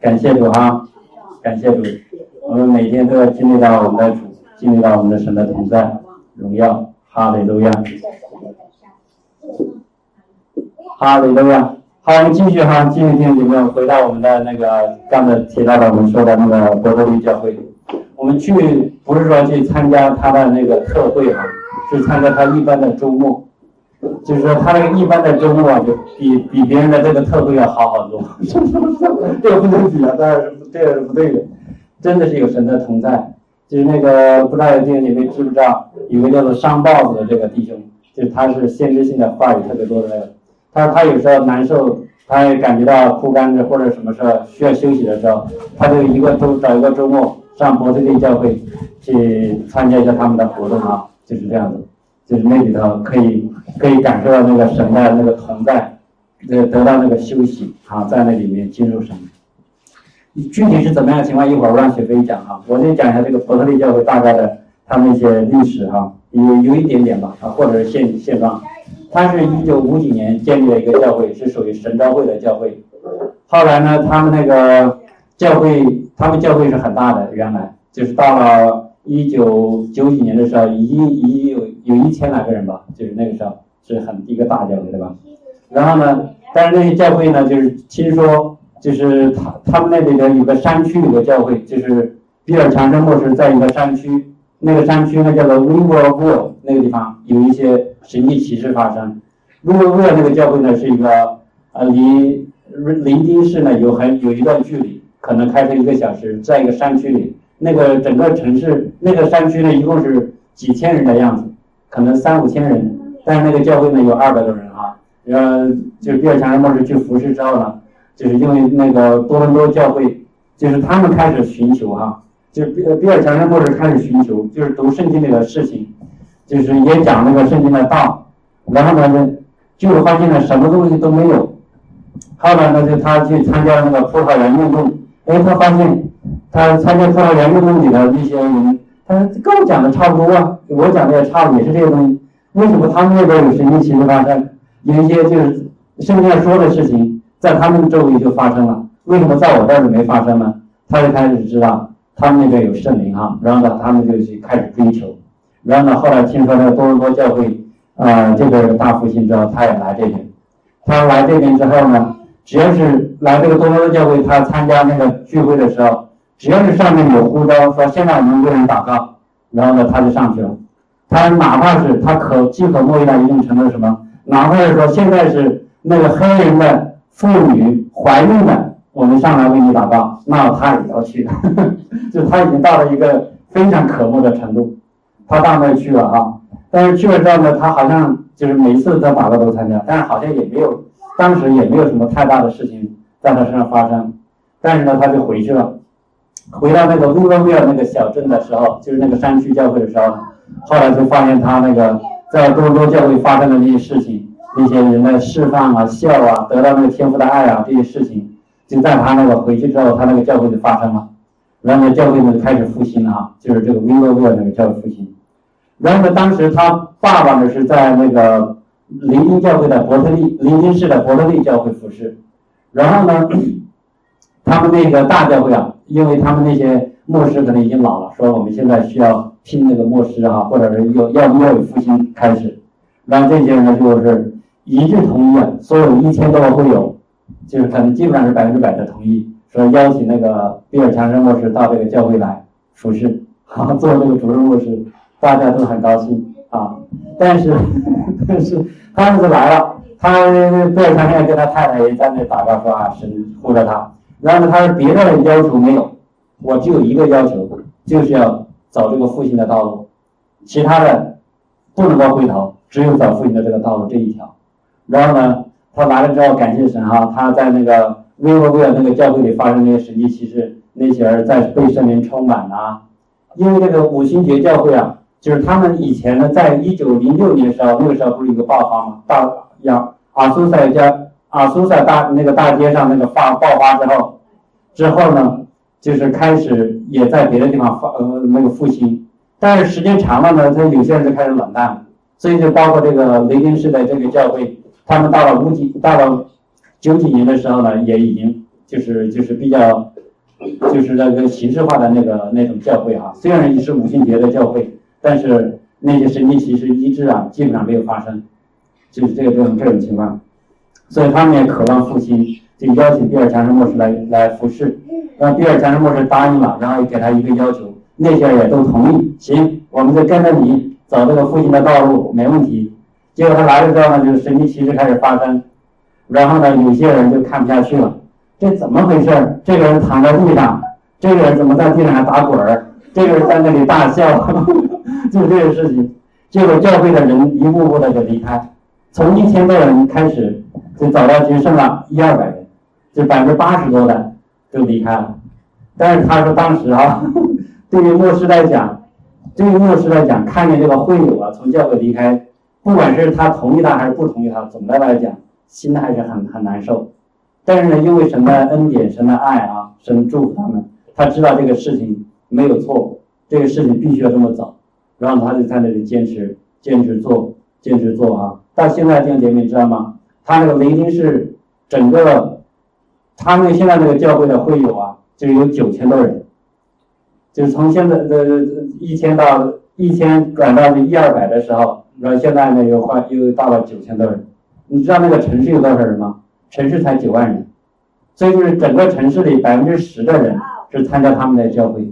感谢主哈，感谢主，我们每天都要经历到我们的主，经历到我们的神的同在，荣耀，哈利路亚，哈利路亚。好，我们继续哈，继续听你们回到我们的那个刚才提到的我们说的那个伯特利教会，我们去不是说去参加他的那个特会哈，是参加他一般的周末。就是说，他那个一般的周末，就比比别人的这个特会要好好多。这个不能比啊，当然是这个是不对的。真的是有神的同在。就是那个不知道这个你们知不知道，有个叫做伤豹子的这个弟兄，就他是先知性的话语特别多的那个。他他有时候难受，他也感觉到枯干的或者什么时候需要休息的时候，他就一个周找一个周末上伯特利教会去参加一下他们的活动啊，就是这样子。就是那里头可以可以感受到那个神的那个同在，呃，得到那个休息啊，在那里面进入神。具体是怎么样的情况，一会儿我让雪飞讲啊。我先讲一下这个伯特利教会大概的他们一些历史哈，有有一点点吧啊，或者是现现状。他是一九五几年建立了一个教会，是属于神召会的教会。后来呢，他们那个教会，他们教会是很大的，原来就是到了。一九九几年的时候，已经已经有一千来个人吧，就是那个时候是很一个大教会，对吧？然后呢，但是那些教会呢，就是听说，就是他他们那里的有个山区有个教会，就是比尔强生牧师在一个山区，那个山区呢叫做 Riverville 那个地方有一些神迹奇事发生。Riverville 那个教会呢是一个呃离林丁市呢有很有一段距离，可能开车一个小时，在一个山区里。那个整个城市，那个山区呢，一共是几千人的样子，可能三五千人，但是那个教会呢有二百多人啊。然后就是比尔强生牧师去服侍之后呢，就是因为那个多伦多教会，就是他们开始寻求哈，就是比比尔强生牧师开始寻求，就是读圣经里的事情，就是也讲那个圣经的道，然后呢，就发现呢什么东西都没有。后来呢，就他去参加那个葡萄园运动，哎，他发现。他参加葡萄园运动里的那些人，他跟我讲的差不多啊，我讲的也差不，也是这些东西。为什么他们那边有神奇奇事发生？有一些就是圣经上说的事情，在他们周围就发生了。为什么在我这儿就没发生呢？他就开始知道他们那边有圣灵啊，然后呢，他们就去开始追求。然后呢，后来听说那个多伦多教会啊，这个大复兴之后，他也来这边。他来这边之后呢，只要是来这个多伦多教会，他参加那个聚会的时候。只要是上面有呼召说现在我们为人祷告，然后呢他就上去了。他哪怕是他可饥渴慕义到一定程度什么，哪怕是说现在是那个黑人的妇女怀孕了，我们上来为你祷告，那他也要去的。就他已经到了一个非常渴慕的程度，他到那去了啊。但是去了之后呢，他好像就是每次他祷告都参加，但是好像也没有，当时也没有什么太大的事情在他身上发生。但是呢，他就回去了。回到那个乌伦威尔那个小镇的时候，就是那个山区教会的时候，后来就发现他那个在多伦多教会发生的那些事情，那些人的释放啊、笑啊、得到那个天赋的爱啊这些事情，就在他那个回去之后，他那个教会就发生了，然后呢，教会呢就开始复兴了啊，就是这个乌伦威尔那个教会复兴。然后呢，当时他爸爸呢是在那个林荫教会的伯特利，林荫市的伯特利教会服侍，然后呢。他们那个大教会啊，因为他们那些牧师可能已经老了，说我们现在需要聘那个牧师啊，或者是要要要有复兴开始，那这些人呢就是一致同意啊，所有一千多个会友，就是可能基本上是百分之百的同意，说邀请那个比尔强生牧师到这个教会来服侍，好做这个主任牧师，大家都很高兴啊。但是 但是他儿子来了，他比尔强生跟他太太也在那祷告说啊，神护着他。然后呢，他说别的要求没有，我只有一个要求，就是要走这个复兴的道路，其他的不能够回头，只有走父亲的这个道路这一条。然后呢，他来了之后感谢神哈，他在那个威罗威尔那个教会里发生那些神迹奇事，那些人在被圣灵充满啊。因为这个五星节教会啊，就是他们以前呢，在一九零六年的时候，那个时候不是一个爆发嘛，大亚阿苏塞加。阿苏塞大那个大街上那个发爆发之后，之后呢，就是开始也在别的地方发呃那个复兴，但是时间长了呢，他有些人就开始冷淡了，所以就包括这个雷丁市的这个教会，他们到了五几到了九几年的时候呢，也已经就是就是比较，就是那个形式化的那个那种教会啊。虽然也是五旬节的教会，但是那些神经其实医治啊，基本上没有发生，就是这个这种这种情况。所以他们也渴望复兴，就邀请比尔强生牧师来来服侍。让比尔强生牧师答应了，然后给他一个要求，那些人也都同意。行，我们就跟着你走这个复兴的道路，没问题。结果他来了之后呢，就神奇奇事开始发生。然后呢，有些人就看不下去了，这怎么回事？这个人躺在地上，这个人怎么在地上还打滚儿？这个人在那里大笑，就这个事情。结果教会的人一步步的就离开，从一千多人开始，就走到只剩了一二百人，就百分之八十多的就离开了。但是他说当时啊，对于牧师来讲，对于牧师来讲，看见这个会友啊从教会离开，不管是他同意他还是不同意他，总的来讲。心还是很很难受，但是呢，因为神的恩典、神的爱啊，神祝福他们，他知道这个事情没有错，这个事情必须要这么走，然后他就在那里坚持、坚持做、坚持做啊。到现在弟兄姐妹知道吗？他那个雷丁是整个，他那现在那个教会的会友啊，就有九千多人，就是从现在的一千到一千转到一二百的时候，然后现在呢又换又到了九千多人。你知道那个城市有多少人吗？城市才九万人，所以就是整个城市里百分之十的人是参加他们的教会。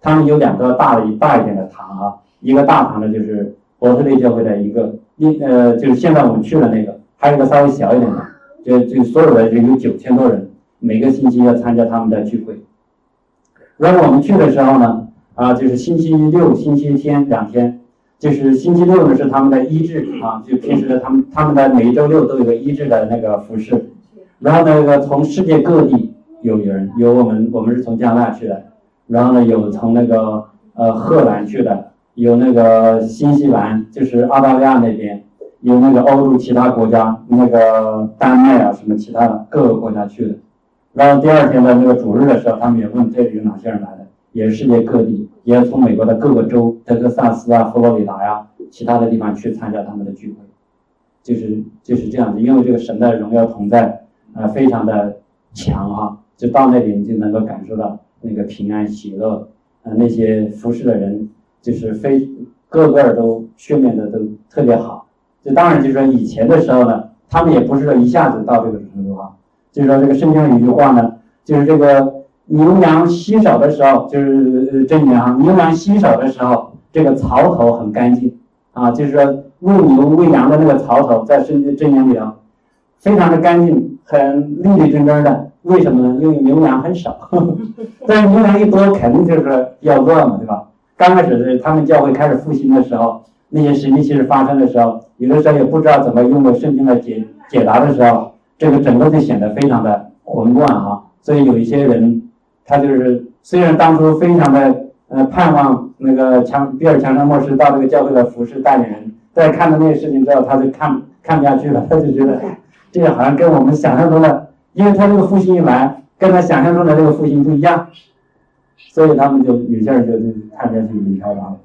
他们有两个大的大一点的堂啊，一个大堂的就是伯特利教会的一个，一呃就是现在我们去了那个，还有个稍微小一点的，就就所有的就有九千多人，每个星期要参加他们的聚会。然后我们去的时候呢，啊就是星期六、星期天两天。就是星期六呢是他们的医治啊，就平时的他们他们的每一周六都有个医治的那个服饰，然后那个从世界各地有人，有我们我们是从加拿大去的，然后呢有从那个呃荷兰去的，有那个新西兰就是澳大利亚那边，有那个欧洲其他国家那个丹麦啊什么其他的各个国家去的，然后第二天的那个主日的时候，他们也问这里有哪些人来的，也是世界各地。也从美国的各个州，德克萨斯啊、佛罗里达呀，其他的地方去参加他们的聚会，就是就是这样子。因为这个神的荣耀同在，啊，非常的强哈，就到那里你就能够感受到那个平安喜乐，啊，那些服侍的人就是非个个都训练的都特别好。就当然就是说以前的时候呢，他们也不是说一下子到这个程度啊。就是说这个圣经有一句话呢，就是这个。牛羊稀少的时候，就是这里面哈，牛羊稀少的时候，这个槽头很干净啊，就是说喂牛喂羊的那个槽头，在圣经里啊，非常的干净，很立立正正的。为什么呢？因为牛羊很少，但是牛羊一多，肯定就是要乱嘛，对吧？刚开始是他们教会开始复兴的时候，那些神奇奇事发生的时候，有的时候也不知道怎么用圣经来解解答的时候，这个整个就显得非常的混乱啊。所以有一些人。他就是虽然当初非常的呃盼望那个强比尔强生牧师到这个教会的服饰代理人，在看到那个事情之后，他就看看不下去了，他就觉得这个好像跟我们想象中的，因为他这个复兴一来，跟他想象中的这个复兴不一样，所以他们就有些人就就看不下去离开了，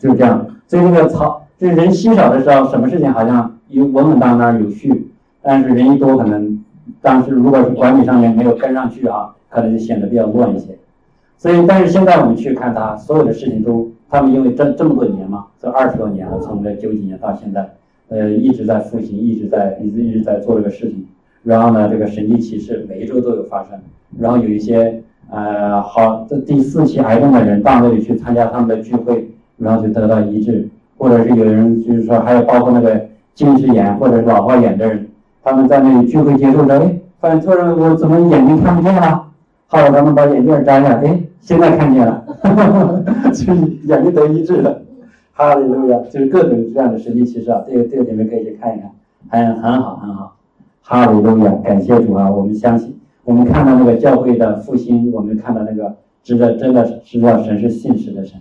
就是这样。所以这个草就是人稀少的时候，什么事情？好像有稳稳当当有序，但是人一多，可能当时如果是管理上面没有跟上去啊。可能就显得比较乱一些，所以但是现在我们去看他所有的事情都，他们因为这这么多年嘛，这二十多年了，从这九几年到现在，呃一直在复兴，一直在一直一直在做这个事情，然后呢这个神迹奇事每一周都有发生，然后有一些呃好这第四期癌症的人到那里去参加他们的聚会，然后就得到医治，或者是有人就是说还有包括那个近视眼或者是老花眼的人，他们在那里聚会结束之后，哎，发现突然我怎么眼睛看不见了？后来他们把眼镜摘下，哎，现在看见了，就是眼睛得医治了，哈利路亚，就是各种这样的神奇奇事啊，这个这个你们可以去看一看，很很好很好，哈利路亚，感谢主啊，我们相信，我们看到那个教会的复兴，我们看到那个值得真的是知道神是信实的神，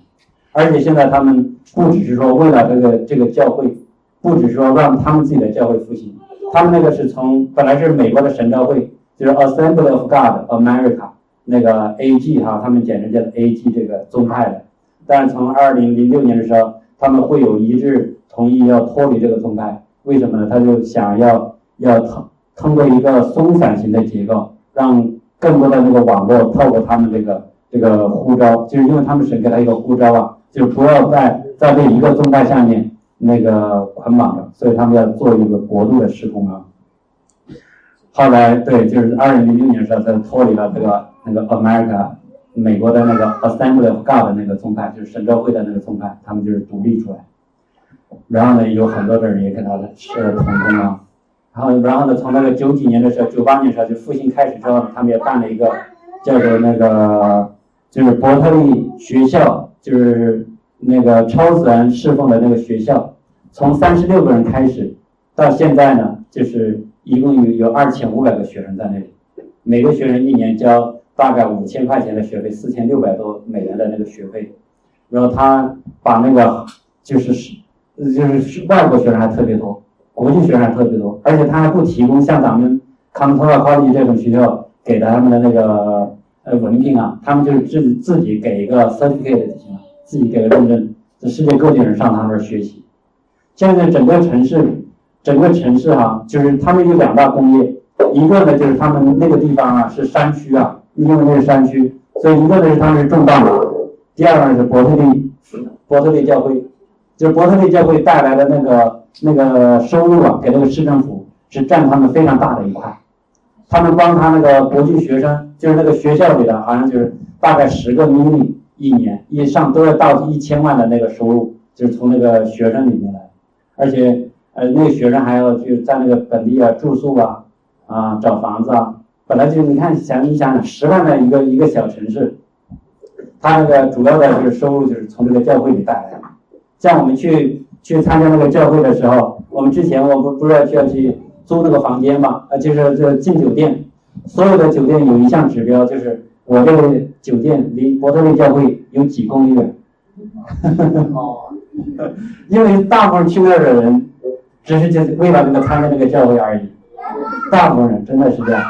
而且现在他们不只是说为了这个这个教会，不只是说让他们自己的教会复兴，他们那个是从本来是美国的神教会，就是 Assembly of God America。那个 A.G. 哈，他们简称叫 A.G. 这个宗派的，但是从二零零六年的时候，他们会有一致同意要脱离这个宗派，为什么呢？他就想要要通通过一个松散型的结构，让更多的那个网络透过他们这个这个呼召，就是因为他们神给他一个呼召啊，就不要在在这一个宗派下面那个捆绑着，所以他们要做一个国度的施工啊。后来对，就是二零零六年的时候，他脱离了这个那个 America 美国的那个 Assembly of God 那个宗派，就是神州会的那个宗派，他们就是独立出来。然后呢，有很多的人也跟他是同工啊。然后，然后呢，从那个九几年的时候，九八年的时候就复兴开始之后，他们也办了一个叫做那个就是伯特利学校，就是那个超自然侍奉的那个学校，从三十六个人开始，到现在呢，就是一共有有二千五百个学生在那里，每个学生一年交大概五千块钱的学费，四千六百多美元的那个学费，然后他把那个就是是。就是外国学生还特别多，国际学生还特别多，而且他还不提供像咱们康托尔高级这种学校给他们的那个呃文凭啊，他们就是自己自己给一个 certificate 就行了，自己给个认证，这世界各地人上他那儿学习。现在整个城市，整个城市哈，就是他们有两大工业，一个呢就是他们那个地方啊是山区啊，因为那是山区，所以一个呢是他们是种大麻，第二个呢是伯特利，伯特利教会。就是伯特利教会带来的那个那个收入啊，给那个市政府是占他们非常大的一块。他们帮他那个国际学生，就是那个学校里的，好像就是大概十个 million 一年以上都要到一千万的那个收入，就是从那个学生里面来。而且呃，那个学生还要去在那个本地啊住宿啊啊找房子啊。本来就你看想你想想十万的一个一个小城市，他那个主要的就是收入就是从这个教会里带来的。像我们去去参加那个教会的时候，我们之前我们不是要去要去租那个房间吧？啊，就是这进酒店，所有的酒店有一项指标，就是我这个酒店离伯特利教会有几公里远。哦，因为大部分去那儿的人，只是就为了那个参加那个教会而已，大部分人真的是这样。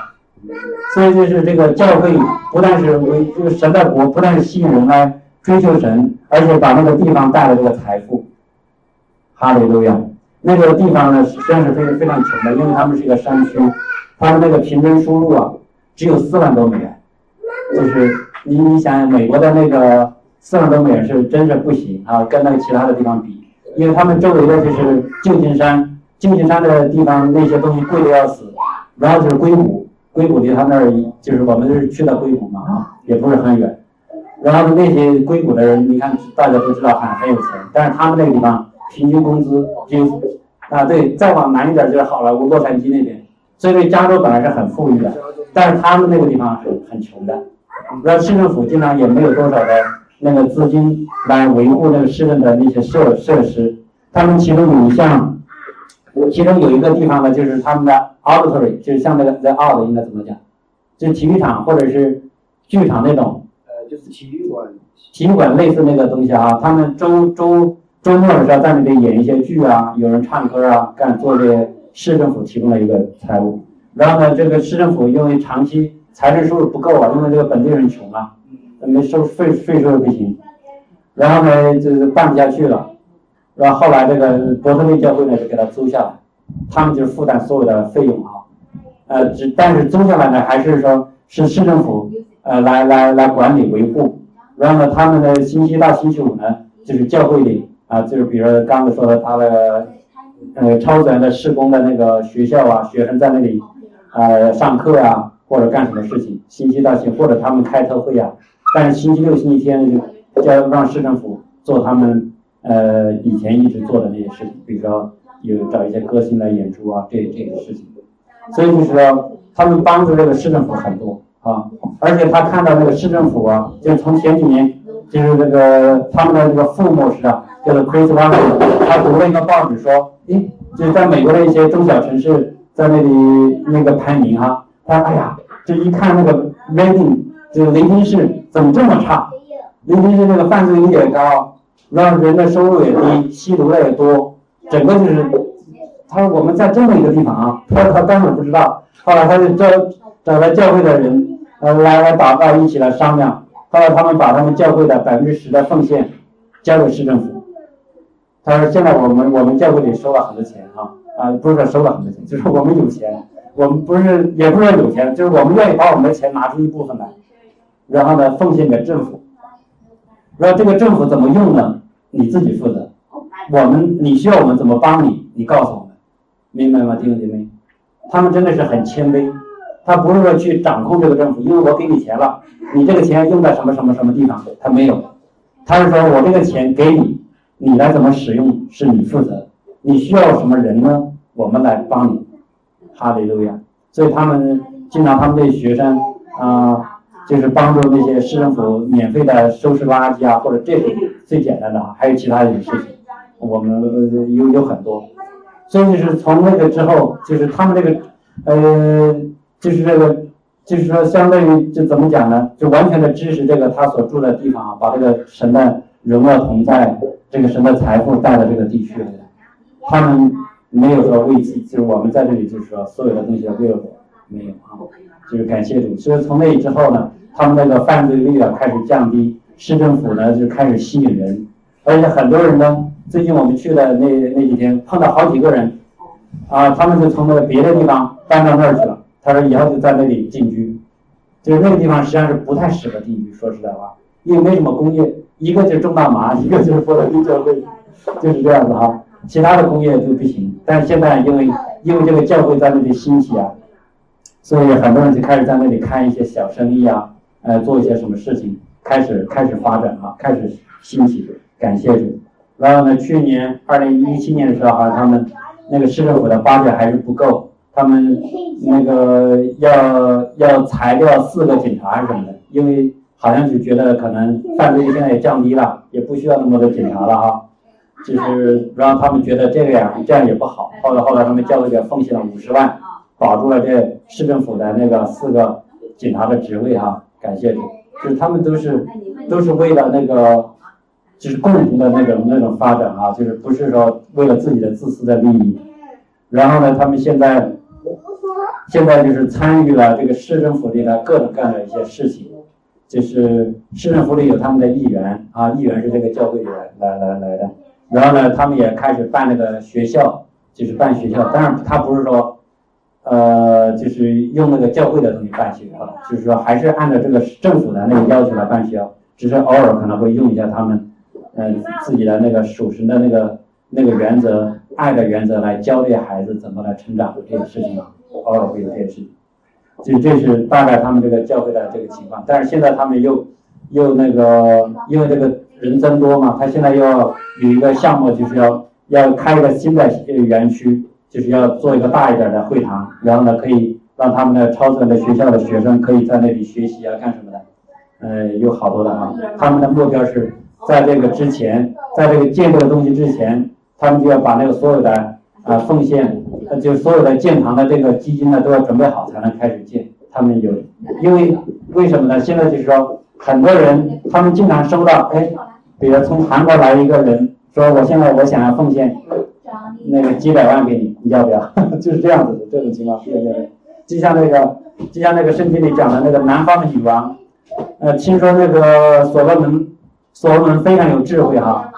所以就是这个教会不但是为这个神的国，不但是吸引人来追求神。而且把那个地方带来这个财富，哈利路亚。那个地方呢，实际上是非非常穷的，因为他们是一个山区，他们那个平均收入啊，只有四万多美元。就是你你想想，美国的那个四万多美元是真是不行啊，跟那个其他的地方比，因为他们周围的就是旧金山，旧金山的地方那些东西贵的要死，然后就是硅谷，硅谷离他那儿就是我们是去的硅谷嘛啊，也不是很远。然后那些硅谷的人，你看大家都知道很很有钱，但是他们那个地方平均工资就啊对，再往南一点就是好莱坞洛杉矶那边，所以加州本来是很富裕的，但是他们那个地方是很穷的，那市政府经常也没有多少的那个资金来维护那个市政的那些设设施，他们其中有一项，其中有一个地方呢，就是他们的 auditory，就是像那个 the a u d 应该怎么讲，就体育场或者是剧场那种。呃就是体育馆，体育馆类似那个东西啊，他们周周周末的时候在那边演一些剧啊，有人唱歌啊，干做这市政府提供的一个财务。然后呢，这个市政府因为长期财政收入不够啊，因为这个本地人穷啊，没收税税收也不行，然后呢就是办不下去了。然后后来这个伯特利教会呢就给他租下来，他们就负担所有的费用啊，呃，只但是租下来呢还是说是市政府。呃，来来来管理维护，然后呢，他们的星期一到星期五呢，就是教会里啊，就是比如刚才说的他的呃超自然的施工的那个学校啊，学生在那里呃上课啊，或者干什么事情，星期到星或者他们开特会啊，但是星期六、星期天就要让市政府做他们呃以前一直做的那些事情，比如说有找一些歌星来演出啊，这这个事情，所以就是说他们帮助这个市政府很多。啊，而且他看到那个市政府啊，就从前几年，就是那个他们的这个副牧师啊，叫做 Chris w a n 他读了一个报纸说，诶，就是在美国的一些中小城市，在那里那个排名哈，他说哎呀，这一看那个 rating，这个雷丁市怎么这么差？雷丁市那个犯罪率也高，然后人的收入也低，吸毒的也多，整个就是，他说我们在这么一个地方啊，他他根本不知道，后来他就叫找来教会的人。呃，来来祷告，一起来商量。后来他们把他们教会的百分之十的奉献交给市政府。他说：“现在我们我们教会里收了很多钱哈，啊，不是说收了很多钱，就是我们有钱，我们不是也不是有钱，就是我们愿意把我们的钱拿出一部分来，然后呢奉献给政府。然后这个政府怎么用呢？你自己负责。我们你需要我们怎么帮你？你告诉我们，明白吗，弟兄姐妹？他们真的是很谦卑，他不是说去掌控这个政府，因为我给你钱了，你这个钱用在什么什么什么地方，他没有，他是说我这个钱给你，你来怎么使用是你负责。你需要什么人呢？我们来帮你。哈利路亚。所以他们经常他们对学生啊，就是帮助那些市政府免费的收拾垃圾啊，或者这种最简单的，还有其他一些事情，我们有有很多。所以就是从那个之后，就是他们这个呃，就是这个，就是说相当于就怎么讲呢？就完全的支持这个他所住的地方啊，把这个神的荣耀同在，这个神的财富带到这个地区来。他们没有说为己，就是我们在这里，就是说所有的东西要为了我，没有啊，就是感谢主。所以从那之后呢，他们那个犯罪率啊开始降低，市政府呢就开始吸引人，而且很多人呢，最近我们去的那那几天碰到好几个人，啊，他们就从那个别的地方搬到那儿去了。他说以后就在那里定居，就是那个地方实际上是不太适合定居，说实在话，因为没什么工业，一个就是种大麻，一个就是波罗的教会，就是这样子哈。其他的工业就不行，但是现在因为因为这个教会在那里兴起啊，所以很多人就开始在那里开一些小生意啊，呃，做一些什么事情，开始开始发展啊，开始兴起，感谢主。然后呢，去年二零一七年的时候，好像他们那个市政府的发展还是不够，他们那个要要裁掉四个警察什么的，因为好像就觉得可能犯罪现在也降低了，也不需要那么多警察了哈。就是让他们觉得这个呀，这样也不好。后来后来他们教会给奉献了五十万，保住了这市政府的那个四个警察的职位哈，感谢主。就是他们都是都是为了那个，就是共同的那种那种发展啊，就是不是说为了自己的自私的利益。然后呢，他们现在现在就是参与了这个市政府里的各种各样的一些事情，就是市政府里有他们的议员啊，议员是这个教会里来来来的。然后呢，他们也开始办那个学校，就是办学校，但是他不是说，呃，就是用那个教会的东西办学校，就是说还是按照这个政府的那个要求来办学校，只是偶尔可能会用一下他们，嗯，自己的那个属神的那个那个原则、爱的原则来教这些孩子怎么来成长这个事情啊，偶尔会有这些事情，就这是大概他们这个教会的这个情况，但是现在他们又又那个因为这个。人增多嘛，他现在要有一个项目，就是要要开一个新的园区，就是要做一个大一点的会堂，然后呢，可以让他们的超出的学校的学生可以在那里学习啊，干什么的？呃，有好多的啊。他们的目标是在这个之前，在这个建这个东西之前，他们就要把那个所有的啊奉献，那就所有的建堂的这个基金呢都要准备好，才能开始建。他们有，因为为什么呢？现在就是说。很多人，他们经常收到，哎，比如从韩国来一个人说，我现在我想要奉献那个几百万给你，你要不要？就是这样子的这种情况，对对对。就像那个，就像那个圣经里讲的那个南方的女王，呃，听说那个所罗门，所罗门非常有智慧哈，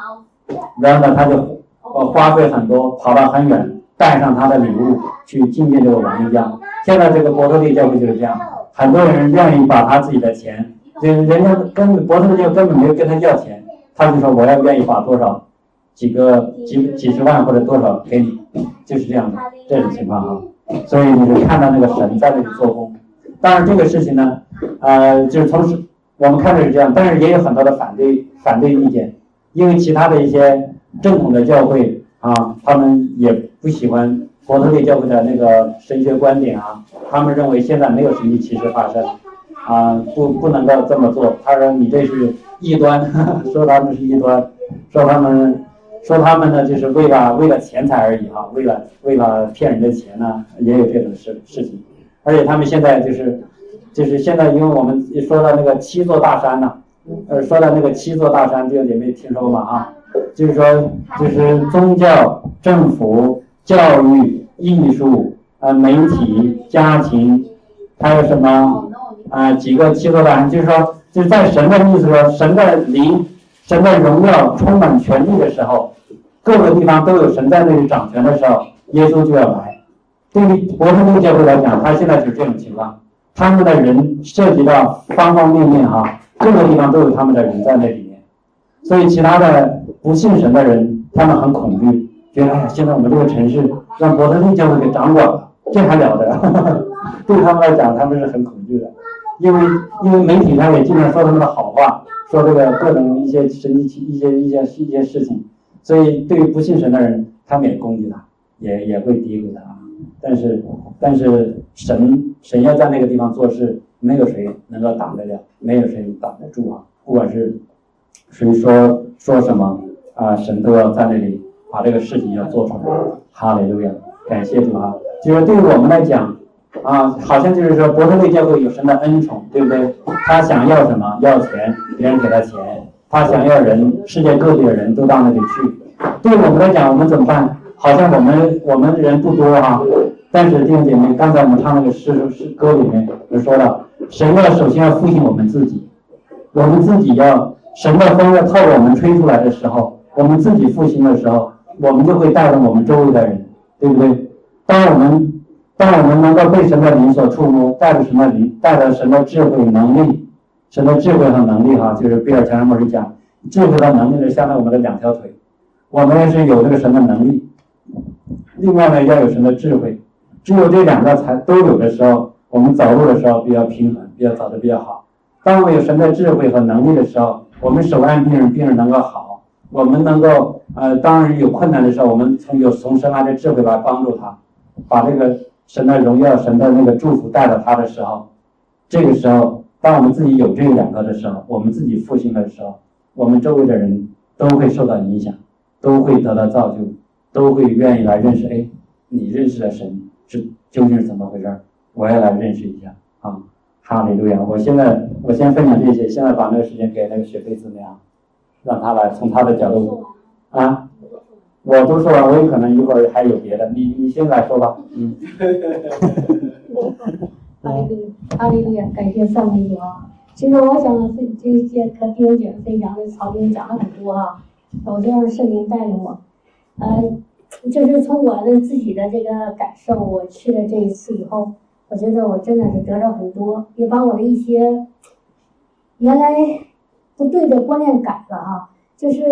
然后呢，他就呃花费很多，跑到很远，带上他的礼物去觐见这个王一样。现在这个伯特利教会就是这样，很多人愿意把他自己的钱。就人家根本博士就根本没有跟他要钱，他就说我要愿意把多少，几个几几十万或者多少给你，就是这样的这种情况啊。所以你就看到那个神在那里做工。当然这个事情呢，呃，就是从我们看的是这样，但是也有很多的反对反对意见，因为其他的一些正统的教会啊，他们也不喜欢伯特利教会的那个神学观点啊，他们认为现在没有神迹奇事发生。啊，不，不能够这么做。他说你这是异端，说他们是异端，说他们，说他们呢，就是为了为了钱财而已哈，为了为了骗人的钱呢，也有这种事事情。而且他们现在就是，就是现在，因为我们说到那个七座大山呢，呃，说到那个七座大山，这个你没听说过吗？啊，就是说，就是宗教、政府、教育、艺术、呃，媒体、家庭，还有什么？啊，几个七个吧，就是说，就是在神的意思说，神的灵、神的荣耀充满全地的时候，各个地方都有神在那里掌权的时候，耶稣就要来，对于伯特利教会来讲，他现在就是这种情况，他们的人涉及到方方面面哈，各个地方都有他们的人在那里面，所以其他的不信神的人，他们很恐惧，觉得哎，现在我们这个城市让伯特利教会给掌管了，这还了得？对他们来讲，他们是很恐惧的，因为因为媒体上也经常说他们的好话，说这个各种一些神奇一些一些一些事情，所以对于不信神的人，他们也攻击他，也也会诋毁他。但是但是神神要在那个地方做事，没有谁能够挡得了，没有谁挡得住啊！不管是谁说说什么啊，神都要在那里把这个事情要做出来。哈利路亚，感谢主啊！就是对于我们来讲。啊，好像就是说，伯特利教会有神的恩宠，对不对？他想要什么？要钱，别人给他钱；他想要人，世界各地的人都到那里去。对我们来讲，我们怎么办？好像我们我们人不多哈，但是弟兄姐妹，刚才我们唱那个诗诗歌里面就说了，神要首先要复兴我们自己，我们自己要神的风要透过我们吹出来的时候，我们自己复兴的时候，我们就会带动我们周围的人，对不对？当我们。当我们能够被神的灵所触摸，带着神的灵，带着神的智慧能力，神的智慧和能力哈，就是比尔强人牧师讲，智慧和能力呢，相当于我们的两条腿。我们也是有这个神的能力，另外呢要有神的智慧，只有这两个才都有的时候，我们走路的时候比较平衡，比较走的比较好。当我们有神的智慧和能力的时候，我们手按病人，病人能够好，我们能够呃，当然有困难的时候，我们从有从神来的智慧来帮助他，把这个。神的荣耀，神的那个祝福带到他的时候，这个时候，当我们自己有这两个的时候，我们自己复兴的时候，我们周围的人都会受到影响，都会得到造就，都会愿意来认识。哎，你认识的神是究竟是怎么回事？我也来认识一下啊！哈利路亚！我现在我先分享这些，现在把那个时间给那个雪飞怎么样？让他来从他的角度啊。我都说完，我有可能一会儿还有别的，你你先来说吧。嗯。哈利路亚，哈利路亚，感谢上帝啊！其实我想分这些和弟兄姐分享的曹兵讲了很多啊，我就让圣灵带领我，呃，就是从我的自己的这个感受，我去了这一次以后，我觉得我真的是得到很多，也把我的一些原来不对的观念改了啊，就是。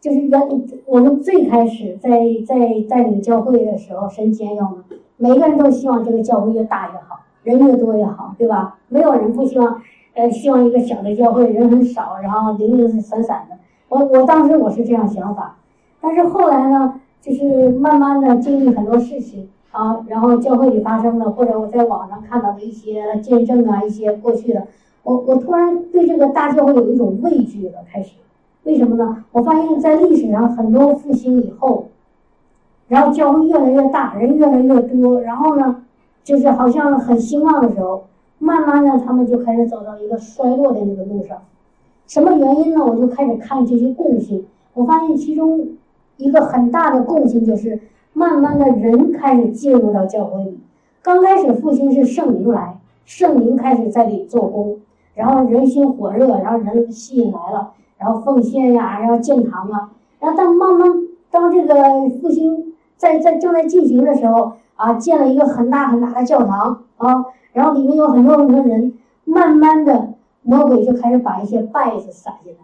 就是原我们最开始在在带领教会的时候，神先要嘛，每个人都希望这个教会越大越好，人越多越好，对吧？没有人不希望，呃，希望一个小的教会人很少，然后零零散散的。我我当时我是这样想法，但是后来呢，就是慢慢的经历很多事情啊，然后教会里发生的，或者我在网上看到的一些见证啊，一些过去的，我我突然对这个大教会有一种畏惧了，开始。为什么呢？我发现，在历史上很多复兴以后，然后教会越来越大，人越来越多，然后呢，就是好像很兴旺的时候，慢慢的他们就开始走到一个衰落的那个路上。什么原因呢？我就开始看这些共性，我发现其中一个很大的共性就是，慢慢的人开始介入到教会里。刚开始复兴是圣灵来，圣灵开始在里做工，然后人心火热，然后人吸引来了。然后奉献呀，然后建堂啊，然后当慢慢当这个复兴在在正在进行的时候啊，建了一个很大很大的教堂啊，然后里面有很多很多人，慢慢的魔鬼就开始把一些稗子撒进来，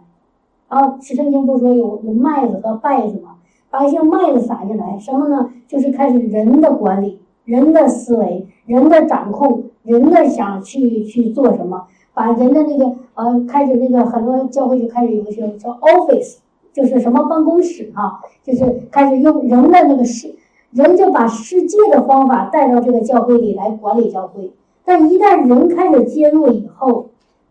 啊，史圣经不说有有麦子和稗子吗？把一些麦子撒进来，什么呢？就是开始人的管理、人的思维、人的掌控、人的想去去做什么。把人的那个呃，开始那个很多教会就开始有一些叫 office，就是什么办公室啊，就是开始用人的那个世，人就把世界的方法带到这个教会里来管理教会。但一旦人开始介入以后，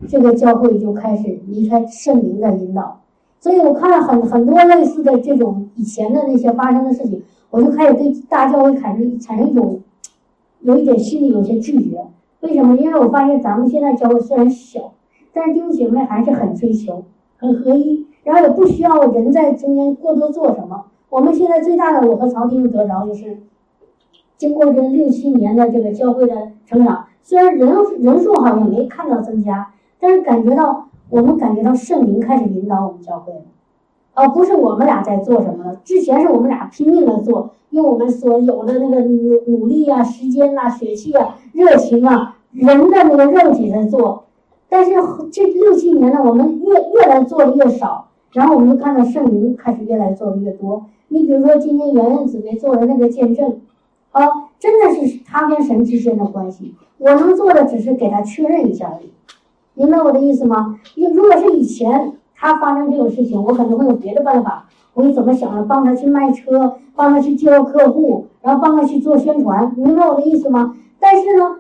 这个教会就开始离开圣灵的引导。所以我看了很很多类似的这种以前的那些发生的事情，我就开始对大教会产生产生一种有一点心里有些拒绝。为什么？因为我发现咱们现在教会虽然小，但是弟兄姐妹还是很追求、很合一，然后也不需要人在中间过多做什么。我们现在最大的，我和曹弟兄得着就是，经过这六七年的这个教会的成长，虽然人人数好像没看到增加，但是感觉到我们感觉到圣灵开始引导我们教会了，呃，不是我们俩在做什么，之前是我们俩拼命的做，用我们所有的那个努努力啊、时间呐、血气啊、热情啊、人的那个肉体在做。但是这六七年呢，我们越越来做的越少，然后我们就看到圣灵开始越来做的越多。你比如说今天圆圆姊妹做的那个见证，啊，真的是他跟神之间的关系，我能做的只是给他确认一下而已。明白我的意思吗？你如果是以前。他发生这种事情，我可能会有别的办法。我会怎么想着？帮他去卖车，帮他去介绍客户，然后帮他去做宣传，明白我的意思吗？但是呢，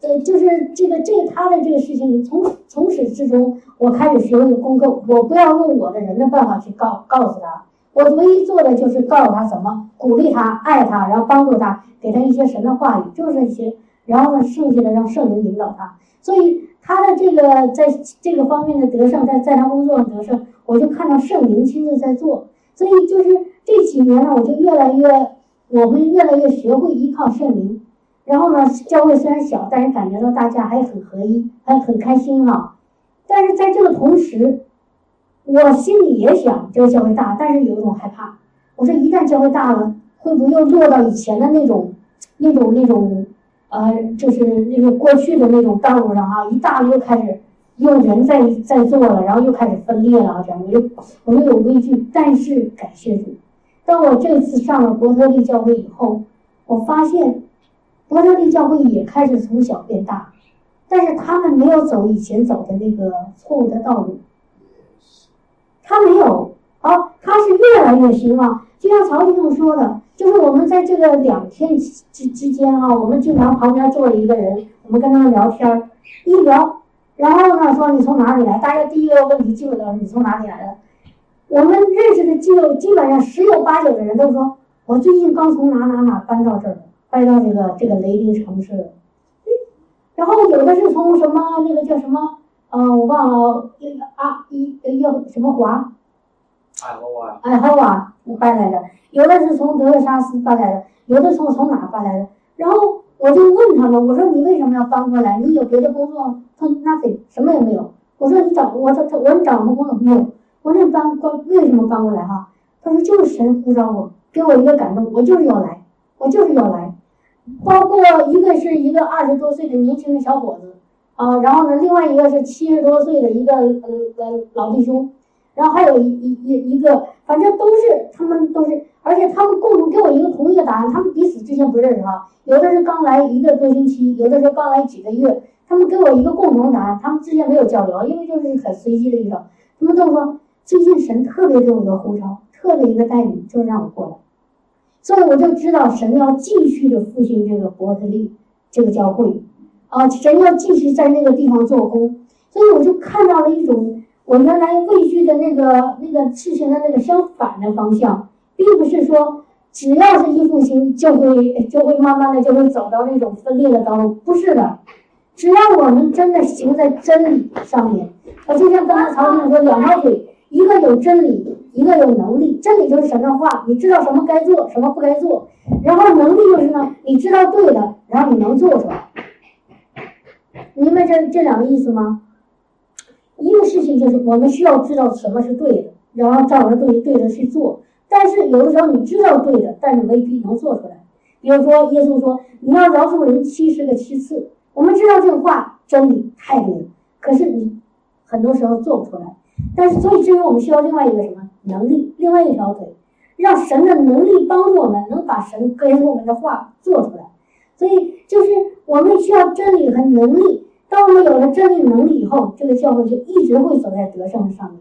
呃，就是这个这个他的这个事情，从从始至终，我开始学会的功课。我不要用我的人的办法去告告诉他，我唯一做的就是告诉他怎么鼓励他、爱他，然后帮助他，给他一些神的话语，就是这些。然后呢，剩下的让圣灵引导他。所以。他的这个在这个方面的得胜，在在他工作上得胜，我就看到圣灵亲自在做，所以就是这几年呢，我就越来越，我们越来越学会依靠圣灵。然后呢，教会虽然小，但是感觉到大家还很合一，还很开心哈。但是在这个同时，我心里也想这个教会大，但是有一种害怕。我说一旦教会大了，会不会又落到以前的那种、那种、那种？呃，就是那个过去的那种道路上啊，一大又开始用人在在做了，然后又开始分裂了，这样我就我就有畏惧。但是感谢主，当我这次上了伯特利教会以后，我发现伯特利教会也开始从小变大，但是他们没有走以前走的那个错误的道路，他没有啊，他是越来越兴旺，就像曹先生说的。就是我们在这个两天之之间啊，我们经常旁边坐着一个人，我们跟他聊天儿，一聊，然后呢说你从哪里来？大家第一个问题基本都是你从哪里来的？我们认识的就基本上十有八九的人都说，我最近刚从哪哪哪搬到这儿，搬到这个这个雷凌城市。然后有的是从什么那个叫什么，呃，我忘了，一啊一要什么华，爱荷华，爱荷华搬来的。有的是从德克萨斯搬来的，有的从从哪搬来的。然后我就问他们，我说你为什么要搬过来？你有别的工作？他说 nothing，什么也没有。我说你找我他他我说你找什么工作？没有。我说你搬过为什么搬过来哈？他说就是神呼召我，给我一个感动，我就是要来，我就是要来。包括一个是一个二十多岁的年轻的小伙子啊，然后呢，另外一个是七十多岁的一个呃呃老弟兄。然后还有一一一一个，反正都是他们都是，而且他们共同给我一个同一个答案，他们彼此之间不认识哈，有的是刚来一个多星期，有的是刚来几个月，他们给我一个共同答案，他们之间没有交流，因为就是很随机的一种，他们都说最近神特别给我一个呼召，特别一个带领，就是让我过来，所以我就知道神要继续的复兴这个伯特利这个教会，啊，神要继续在那个地方做工，所以我就看到了一种。我原来畏惧的那个那个事情的那个相反的方向，并不是说只要是一复兴就会就会慢慢的就会走到那种分裂的道路，不是的，只要我们真的行在真理上面，啊，就像刚才曹先生说，两条腿，一个有真理，一个有能力。真理就是神的话，你知道什么该做，什么不该做，然后能力就是呢，你知道对的，然后你能做出来，明白这这两个意思吗？一个事情就是我们需要知道什么是对的，然后照着对对的去做。但是有的时候你知道对的，但是未必能做出来。比如说，耶稣说你要饶恕人七十个七次，我们知道这个话真理太对了，可是你很多时候做不出来。但是所以，至于我们需要另外一个什么能力，另外一条腿，让神的能力帮助我们能把神给我们的话做出来。所以就是我们需要真理和能力。当我们有了真理能力以后，这个教会就一直会走在得胜的上面，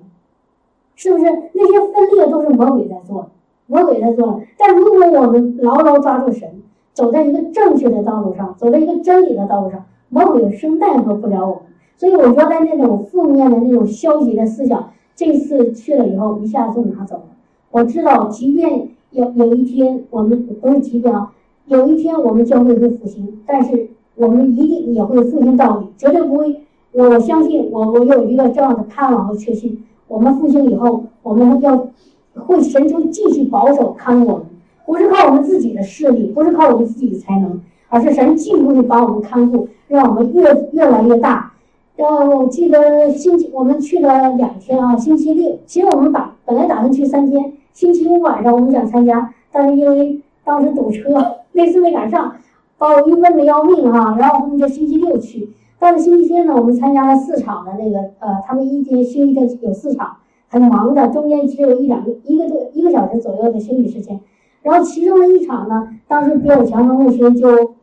是不是？那些分裂都是魔鬼在做，魔鬼在做。但如果我们牢牢抓住神，走在一个正确的道路上，走在一个真理的道路上，魔鬼生奈何不了我们。所以，我原来那种负面的那种消极的思想，这次去了以后，一下子就拿走了。我知道，即便有有一天我们不是即便啊，有一天我们教会会复兴，但是。我们一定也会复兴到底，绝对不会。我相信，我我有一个这样的盼望和确信。我们复兴以后，我们要会神出继续保守看护我们，不是靠我们自己的势力，不是靠我们自己的才能，而是神继续会把我们看护，让我们越越来越大。呃，我记得星期我们去了两天啊，星期六，其实我们打。本来打算去三天，星期五晚上我们想参加，但是因为当时堵车，那次没赶上，把我郁闷的要命哈。然后我们就星期六去，到了星期天呢，我们参加了四场的那个呃，他们一天星期天有四场，很忙的，中间只有一两个一个多一个小时左右的休息时间。然后其中的一场呢，当时比我强的牧师就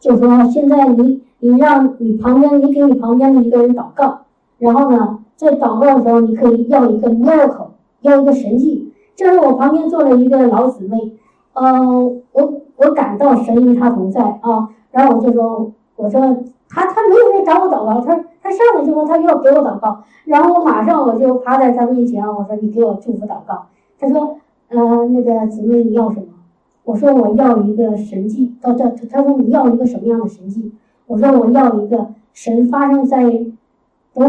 就说：“现在你你让你旁边你给你旁边的一个人祷告，然后呢，在祷告的时候你可以要一个 miracle，要一个神迹。”这是我旁边坐了一个老姊妹，嗯，我我感到神与她同在啊。然后我就说：“我说他他没有来找我祷告，他他上来就说他要给我祷告。”然后我马上我就趴在他面前，我说：“你给我祝福祷告。”他说。呃，那个姊妹你要什么？我说我要一个神迹。他他他说你要一个什么样的神迹？我说我要一个神发生在伯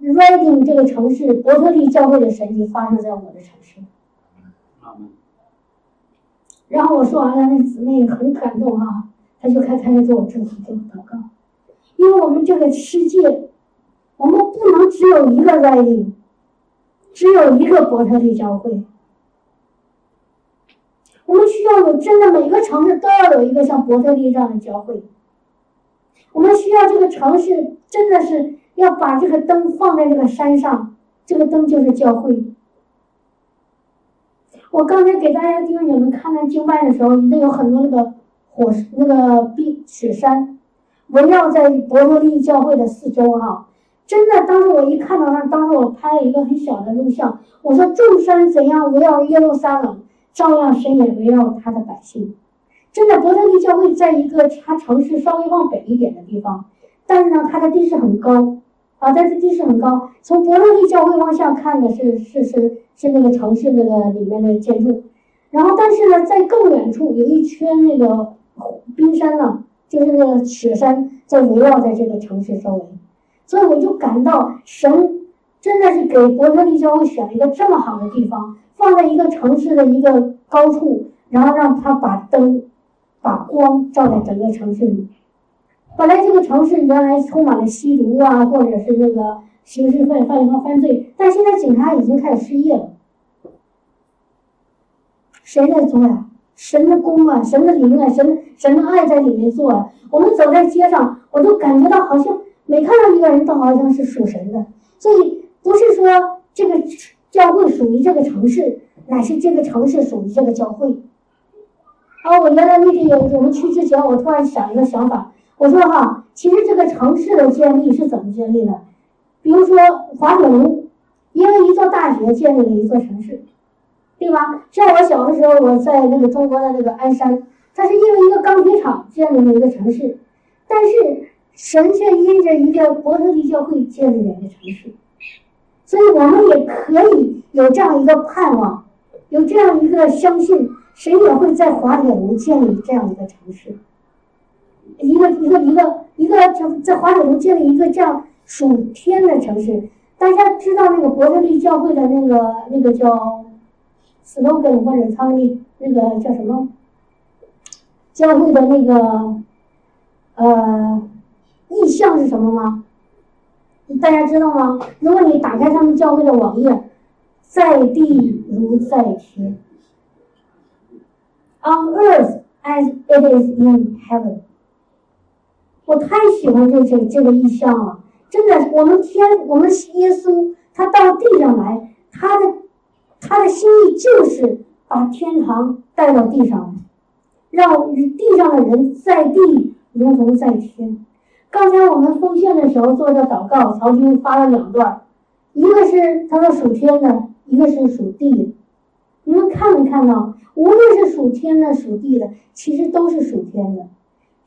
Reading 这个城市伯特利教会的神迹发生在我的城市。然后我说完了，那姊妹很感动哈，她就开开始给我祝福，给我祷告。因为我们这个世界，我们不能只有一个 Reading，只有一个伯特利教会。我们需要有真的每个城市都要有一个像伯特利这样的教会。我们需要这个城市真的是要把这个灯放在这个山上，这个灯就是教会。我刚才给大家弟兄姐妹看那经脉的时候，那有很多那个火那个冰雪山围绕在伯特利教会的四周哈。真的，当时我一看到那，当时我拍了一个很小的录像，我说众山怎样围绕耶路撒冷。照样神也围绕他的百姓。真的，伯特利教会在一个它城市稍微往北一点的地方，但是呢，它的地势很高啊，但是地势很高。从伯特利教会往下看的是是是是那个城市那个里面的建筑，然后但是呢，在更远处有一圈那个冰山呢，就是那个雪山在围绕在这个城市周围，所以我就感到神真的是给伯特利教会选了一个这么好的地方。放在一个城市的一个高处，然后让它把灯、把光照在整个城市里。本来这个城市原来充满了吸毒啊，或者是那个刑事犯犯和犯罪，但现在警察已经开始失业了。谁在做呀？神的功啊，神的灵啊，神神的爱在里面做啊。我们走在街上，我都感觉到好像每看到一个人都好像是属神的。所以不是说这个。教会属于这个城市，乃是这个城市属于这个教会。啊，我原来那天有我们去之前，我突然想一个想法，我说哈，其实这个城市的建立是怎么建立的？比如说滑铁卢，因为一座大学建立了一座城市，对吧？像我小的时候，我在那个中国的那个鞍山，它是因为一个钢铁厂建立了一个城市，但是神却因着一个伯特利教会建立了一个城市。所以我们也可以有这样一个盼望，有这样一个相信，神也会在滑铁卢建立这样一个城市，一个一个一个一个在在滑铁卢建立一个这样属天的城市。大家知道那个伯特利教会的那个那个叫 slogan 或者他们那那个叫什么教会的那个呃意向是什么吗？大家知道吗？如果你打开他们教会的网页，在地如在天，On earth as it is in heaven。我太喜欢这这这个意象了，真的，我们天，我们耶稣他到地上来，他的他的心意就是把天堂带到地上来，让地上的人在地如同在天。刚才我们奉献的时候做的祷告，曹军发了两段，一个是他说属天的，一个是属地的。你们看没看到？无论是属天的、属地的，其实都是属天的。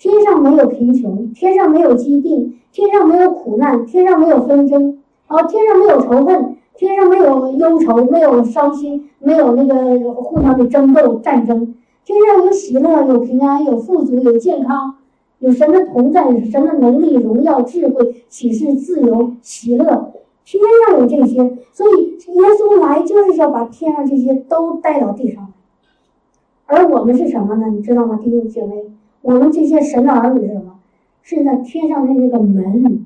天上没有贫穷，天上没有疾病，天上没有苦难，天上没有纷争，啊，天上没有仇恨，天上没有忧愁，没有伤心，没有那个互相的争斗战争。天上有喜乐，有平安，有富足，有健康。有神的同在，有神的能力、荣耀、智慧、启示、自由、喜乐，天上有这些，所以耶稣来就是要把天上这些都带到地上来。而我们是什么呢？你知道吗，弟兄姐妹？我们这些神的儿女是什么？是那天上的那个门，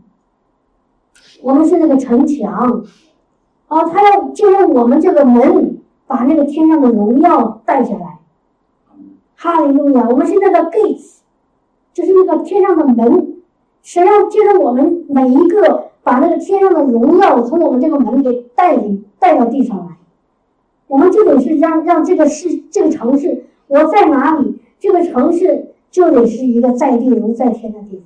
我们是那个城墙，啊，他要借用我们这个门，把那个天上的荣耀带下来。哈利路亚！我们是那个 gates，就是那个天上的门。神要借着我们每一个，把那个天上的荣耀从我们这个门给带领带到地上来。我们就得是让让这个市这个城市，我在哪里，这个城市就得是一个在地如在天的地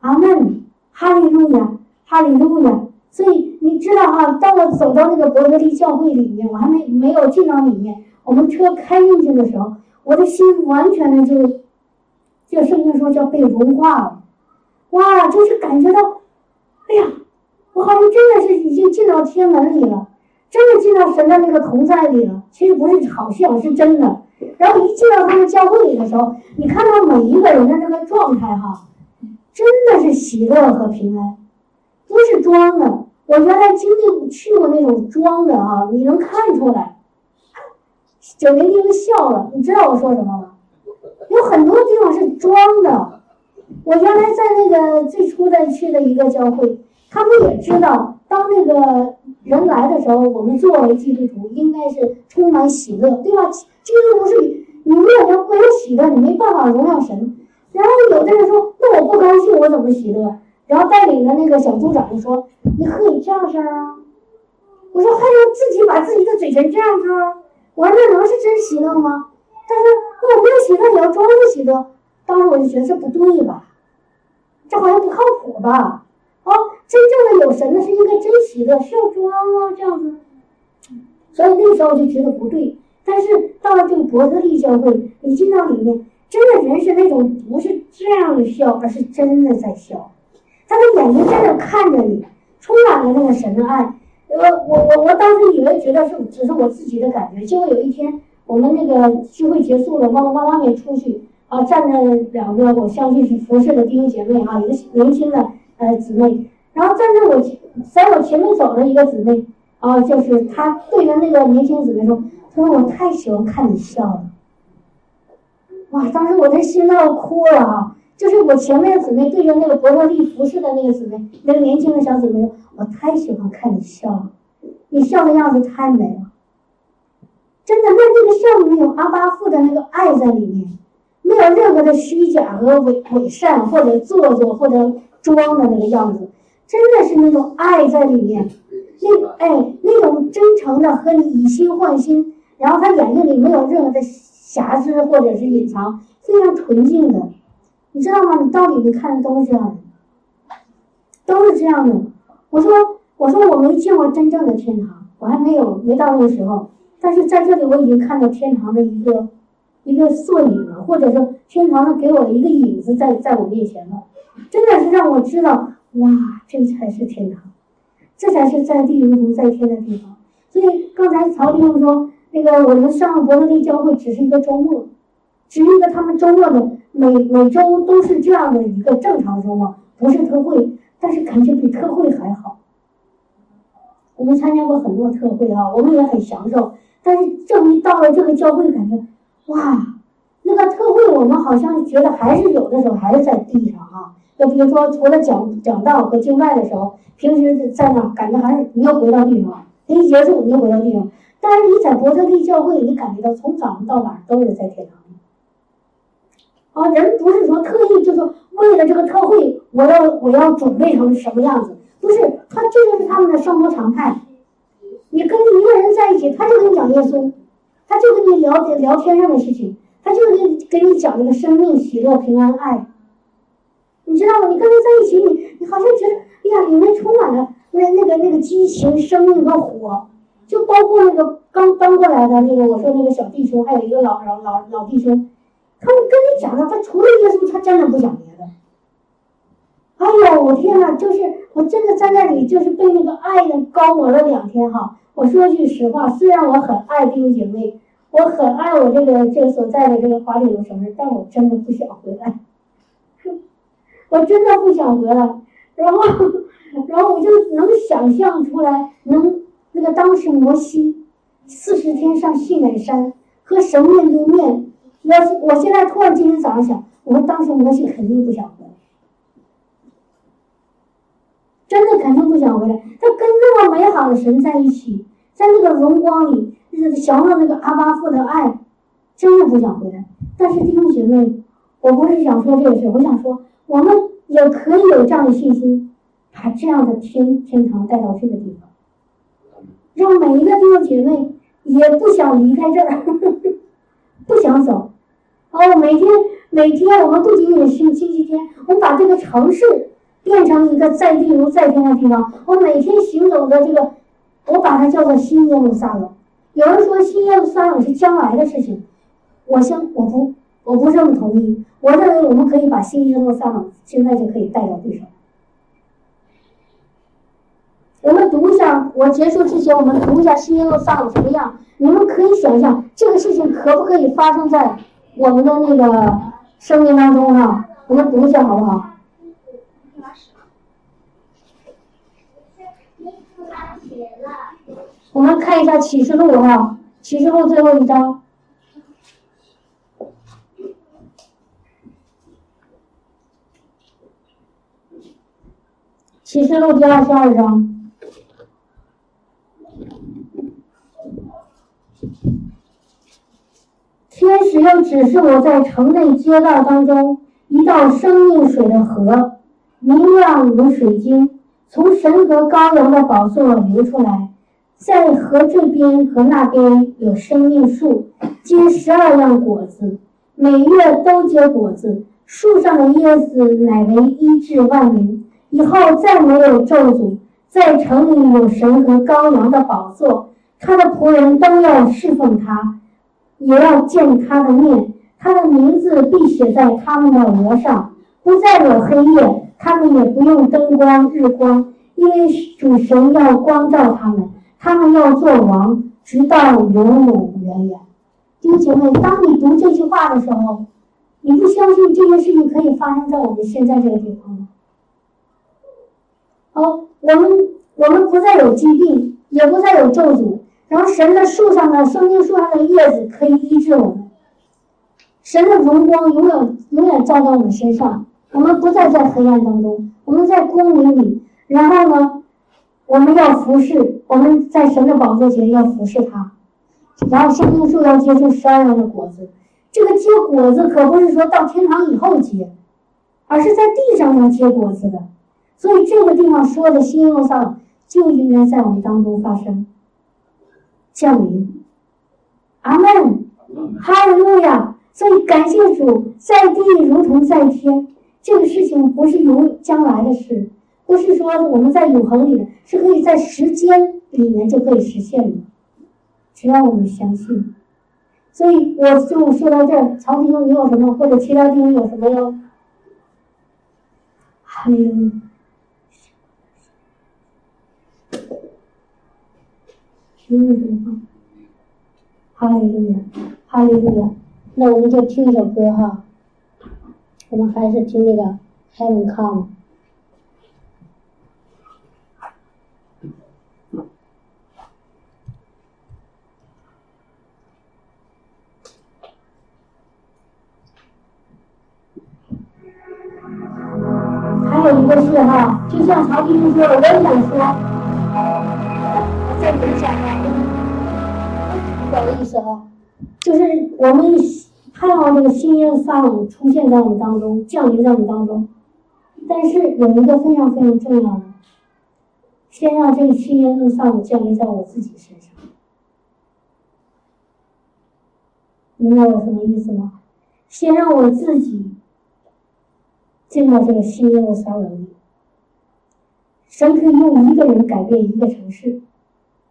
方。阿门，哈利路亚，哈利路亚。所以你知道哈，当我走到那个伯格利教会里面，我还没没有进到里面，我们车开进去的时候，我的心完全的就，就圣经说叫被融化了，哇，就是感觉到，哎呀，我好像真的是已经进到天门里了。真的进到神的那个同在里了，其实不是好像，是真的。然后一进到他们教会里的时候，你看到每一个人的那个状态哈，真的是喜乐和平安，不是装的。我原来经历去过那种装的啊，你能看出来。九零零笑了，你知道我说什么吗？有很多地方是装的。我原来在那个最初的去的一个教会，他们也知道。当那个人来的时候，我们作为基督徒应该是充满喜乐，对吧？基督徒是你没有没有喜乐，你没办法荣耀神。然后有的人说：“那我不高兴，我怎么喜乐？”然后带领的那个小组长就说：“你可以这样式啊。”我说：“还能自己把自己的嘴唇这样子，我说那能是真喜乐吗？但是那我没有喜乐，也要装着喜乐。当时我就觉得这不对吧？这好像不靠谱吧？哦，真正的有神的是应该真喜乐，需要装啊，这样子。所以那时候就觉得不对。但是到了这个伯特利教会，你进到里面，真的人是那种不是这样的笑，而是真的在笑。他的眼睛真的看着你，充满了那个神的爱。我我我我当时以为觉得是只是我自己的感觉，结果有一天我们那个聚会结束了，往往外面出去啊，站着两个我相信是服侍的弟兄姐妹啊，一个年轻的。呃，姊妹，然后站在我，在我前面走的一个姊妹，啊，就是他对着那个年轻姊妹说：“他说我太喜欢看你笑了。”哇，当时我这心都要哭了啊！就是我前面的姊妹对着那个伯特利服饰的那个姊妹，那个年轻的小姊妹说：“我太喜欢看你笑了，你笑的样子太美了。”真的，那那个笑里面有阿巴父的那个爱在里面，没有任何的虚假和伪伪善或者做作或者。装的那个样子，真的是那种爱在里面，那哎那种真诚的和你以心换心，然后他眼睛里没有任何的瑕疵或者是隐藏，非常纯净的，你知道吗？你到里面看的都是这样的，都是这样的。我说我说我没见过真正的天堂，我还没有没到那个时候，但是在这里我已经看到天堂的一个一个缩影了，或者说天堂的给我一个影子在在我面前了。真的是让我知道，哇，这才是天堂，这才是在地如同在天的地方。所以刚才曹弟兄说，那个我们上伯特利教会只是一个周末，只是一个他们周末的每每周都是这样的一个正常周末，不是特会，但是感觉比特会还好。我们参加过很多特会啊，我们也很享受，但是这回到了这个教会，感觉哇，那个特会我们好像觉得还是有的时候还是在地上啊。就比如说，除了讲讲道和经外的时候，平时在那感觉还是你又回到地方，一结束你又回到地方。但是你在伯特利教会，你感觉到从早上到晚上都是在天堂里。啊，人不是说特意就是为了这个特会，我要我要准备成什么样子，不是，他这就是他们的生活常态。你跟一个人在一起，他就跟你讲耶稣，他就跟你聊聊天上的事情，他就跟你跟你讲这个生命、喜乐、平安、爱。你知道吗？你跟他在一起，你你好像觉得，哎呀，里面充满了那那个那个激情、生命和火，就包括那个刚搬过来的那个，我说那个小弟兄，还有一个老老老老弟兄，他们跟你讲的，他除了耶稣，他真的不讲别的。哎呦，我天呐，就是我真的在那里，就是被那个爱的高我了两天哈。我说句实话，虽然我很爱弟兄姐妹，我很爱我这个这个所在的这个华里楼城市，但我真的不想回来。我真的不想回来，然后，然后我就能想象出来，能那个当时摩西四十天上西乃山和神面对面，我我现在突然今天早上想，我说当时摩西肯定不想回来，真的肯定不想回来。他跟那么美好的神在一起，在那个荣光里，想到那个阿巴父的爱，真的不想回来。但是弟兄姐妹，我不是想说这个事，我想说，我们也可以有这样的信心，把这样的天天堂带到这个地方，让每一个弟兄姐妹也不想离开这儿，不想走。哦，每天每天，我们不仅仅是星期天，我们把这个城市变成一个在地如在天的地方。我每天行走的这个，我把它叫做新耶路撒冷。有人说新耶路撒冷是将来的事情，我相我不我不这么同意。我认为我们可以把新耶路撒冷现在就可以带到地上。我们读一下，我结束之前我们读一下新耶路撒冷什么样？你们可以想象这个事情可不可以发生在？我们的那个生命当中哈，我们读一下好不好？我们看一下启示录哈，启示录最后一章，启示录第二十二章。天使又指示我在城内街道当中一道生命水的河，明亮如水晶，从神和羔羊的宝座流出来。在河这边和那边有生命树，结十二样果子，每月都结果子。树上的叶子乃为医治万民。以后再没有咒诅。在城里有神和羔羊的宝座，他的仆人都要侍奉他。也要见他的面，他的名字必写在他们的额上，不再有黑夜，他们也不用灯光日光，因为主神要光照他们，他们要做王，直到永永远远。弟兄姐妹，当你读这句话的时候，你不相信这件事情可以发生在我们现在这个地方吗？哦，我们我们不再有疾病，也不再有咒诅。然后神的树上的生命树上的叶子可以医治我们，神的荣光永远永远照在我们身上，我们不再在黑暗当中，我们在光明里。然后呢，我们要服侍，我们在神的宝座前要服侍他。然后生命树要结出十二样的果子，这个结果子可不是说到天堂以后结，而是在地上要结果子的。所以这个地方说的新路上就应该在我们当中发生。降临，阿门，哈利路亚！所以感谢主，在地如同在天，这个事情不是由将来的事，不是说我们在永恒里，是可以在时间里面就可以实现的，只要我们相信。所以我就说到这儿，曹弟兄，你有什么或者其他弟兄有什么要？哈利路亚。听什么？哈利路亚，哈利路亚。那我们就听一首歌哈。我们还是听那个《Heaven Come》。还有一个是哈，就像曹弟兄说的，我也想说。再分享啊，不好意思啊，就是我们盼望这个新耶路撒冷出现在我们当中，降临在我们当中。但是有一个非常非常重要的，先让这个新耶路撒冷降临在我自己身上。明白我什么意思吗？先让我自己进到这个新耶路撒冷里。神可以用一个人改变一个城市。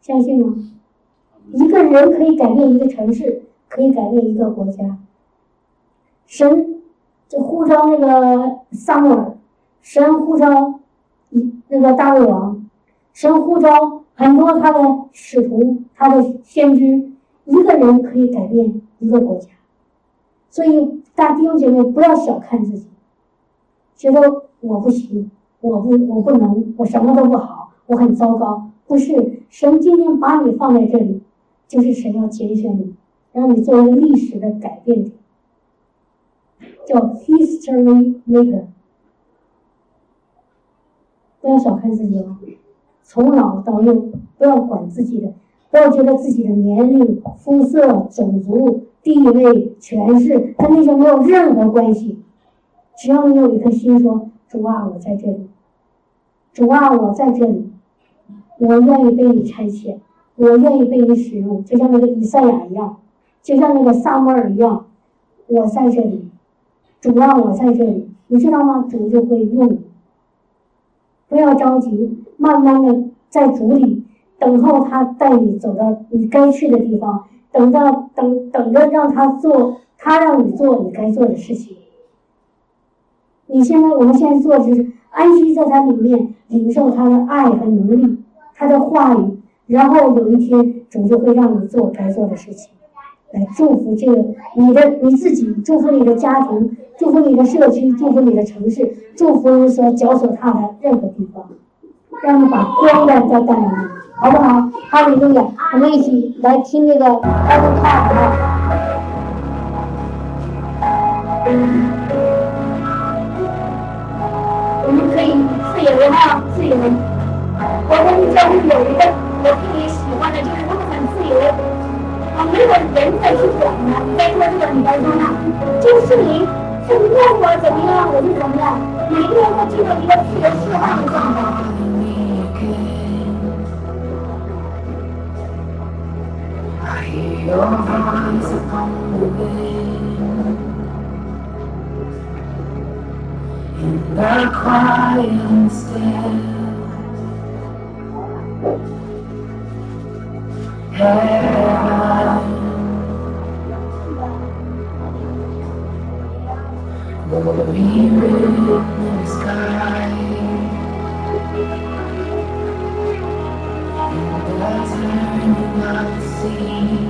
相信吗？一个人可以改变一个城市，可以改变一个国家。神就呼召那个撒母耳，神呼召一那个大卫王，神呼召很多他的使徒、他的先知，一个人可以改变一个国家。所以大弟兄姐妹不要小看自己，觉得我不行，我不我不能，我什么都不好，我很糟糕。不是神今天把你放在这里，就是神要拣选你，让你作为历史的改变者，叫 history maker。不要小看自己哦，从老到幼，不要管自己的，不要觉得自己的年龄、肤色、种族、地位、权势跟那些没有任何关系。只要你有一颗心，说主啊，我在这里，主啊，我在这里，我愿意被你差遣，我愿意被你使用，就像那个以赛亚一样，就像那个萨摩尔一样，我在这里，主啊，我在这里，你知道吗？主就会用你。不要着急，慢慢的在主里等候他带你走到你该去的地方，等到等等着让他做，他让你做你该做的事情。你现在，我们现在做就是安息在他里面，领受他的爱和能力，他的话语，然后有一天主就会让你做该做的事情，来祝福这个你的你自己，祝福你的家庭，祝福你的社区，祝福你的城市，祝福所脚所踏的任何地方，让你把光亮再带来，好不好？哈利路亚！我们一起来听这个《爱的卡》啊。我们可以自由哈，自由。们教会有一个我特别喜欢的，就是他们很自由，啊，没有人再去管了。该说这个你该说那，就是你，是问我怎么样，我就怎么样。每个人都进入一个自由释放的状态。in the quiet still. Heaven the in the sky. The sea.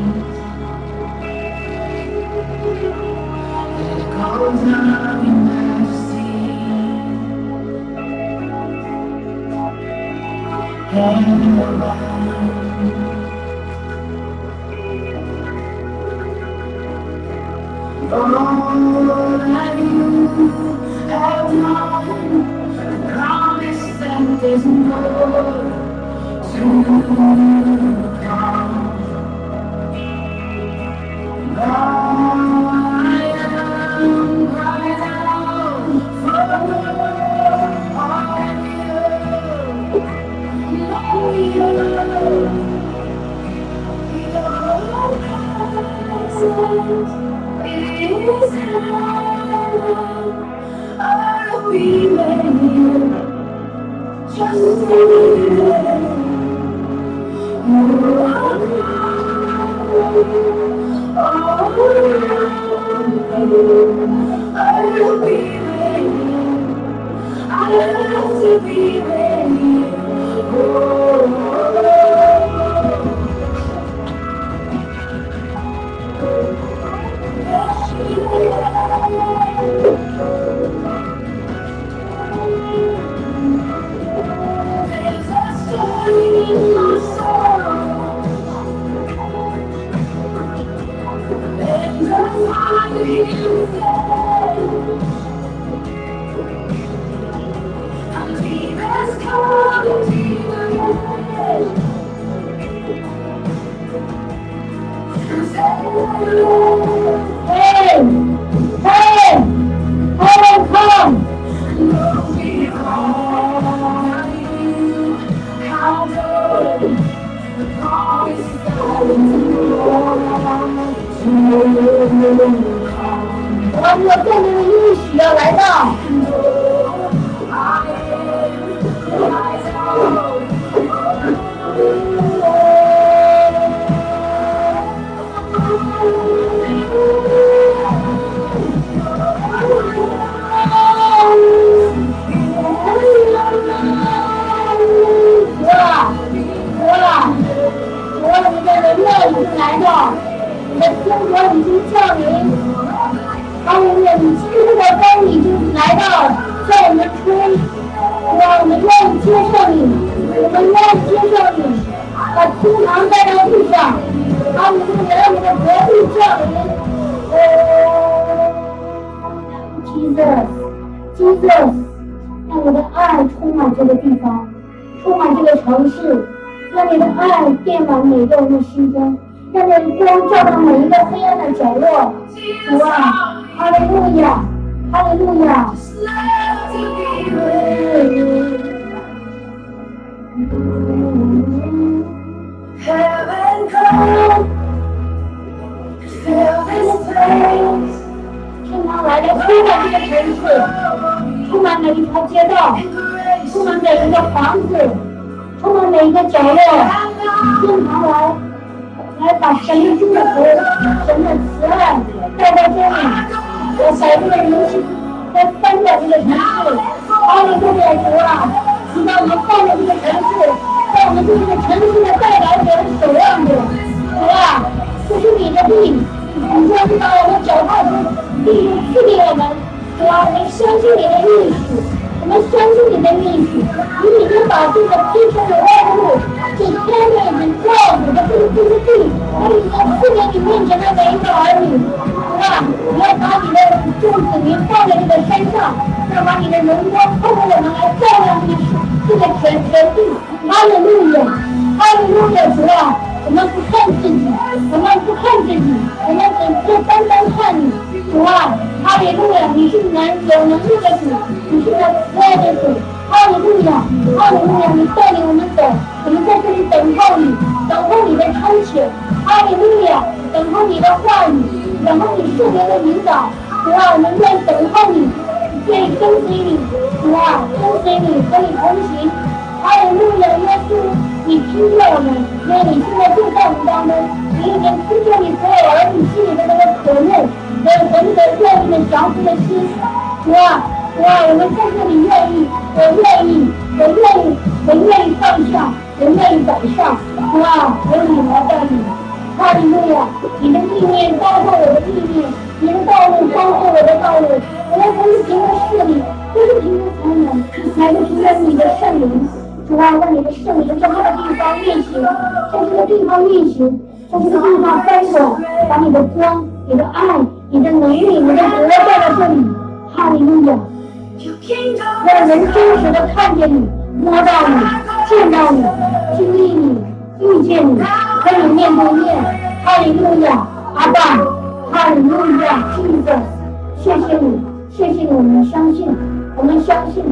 个房子，充满每一个角落。天堂来，来把神的祝福、神的慈爱带到这里，我百度的人心，来翻转这个城市。阿里路亚主啊，你把我们放在这个城市，在我们这个城市的代表者、守望者。主啊，这是你的地。你说是把我们脚踏实地赐给我们，主啊，我们相信你的意识，我们相信你的意识，你已经把这个披成的万物，这天地已经造你的这个这个地，我已经赐给你面前的每一个儿女，主啊，你要把你的众子民放在这个山上，要把你的荣光透过我们来照亮这个这个全全地，阿门路亚，阿门路亚，主啊。我们不看自己，我们不看自己，我们只是单单看你，主啊，哈利路亚！你是能有能力的主，你是那慈爱的主，哈利路亚，哈利路亚！你带领我们走，我们在这里等候你，等候你的差遣，哈利路亚！等候你的话语，等候你圣灵的引导，主啊，我们愿等候你，愿意跟随你，主啊，跟随你，和你同行，哈利路亚！耶稣。你听见我们，因为你现在就在我们当中，你已经听见你所有儿女心里的那个渴慕，和和那个愿意的降服的心。主啊，啊，我们在这里愿意，我愿意，我愿意，我愿意放下，我愿意摆上。主啊，由你来带领。哈利路亚！你的意念包括我的意念，你的道路包括我的道路。我们不是凭着势力，不是凭着才能，乃是凭着你的圣灵。主啊，让你的圣灵在这个地方运行，在这个地方运行，在这个地方翻转，把你的光、你的爱、你的能力、你的国带到这里。哈利路亚！让人真实的看见你、摸到你、见到你、经历你、遇见你，和你面对面。哈利路亚！阿爸，哈利路亚！亲子，谢谢你，谢谢你，我们相信，我们相信。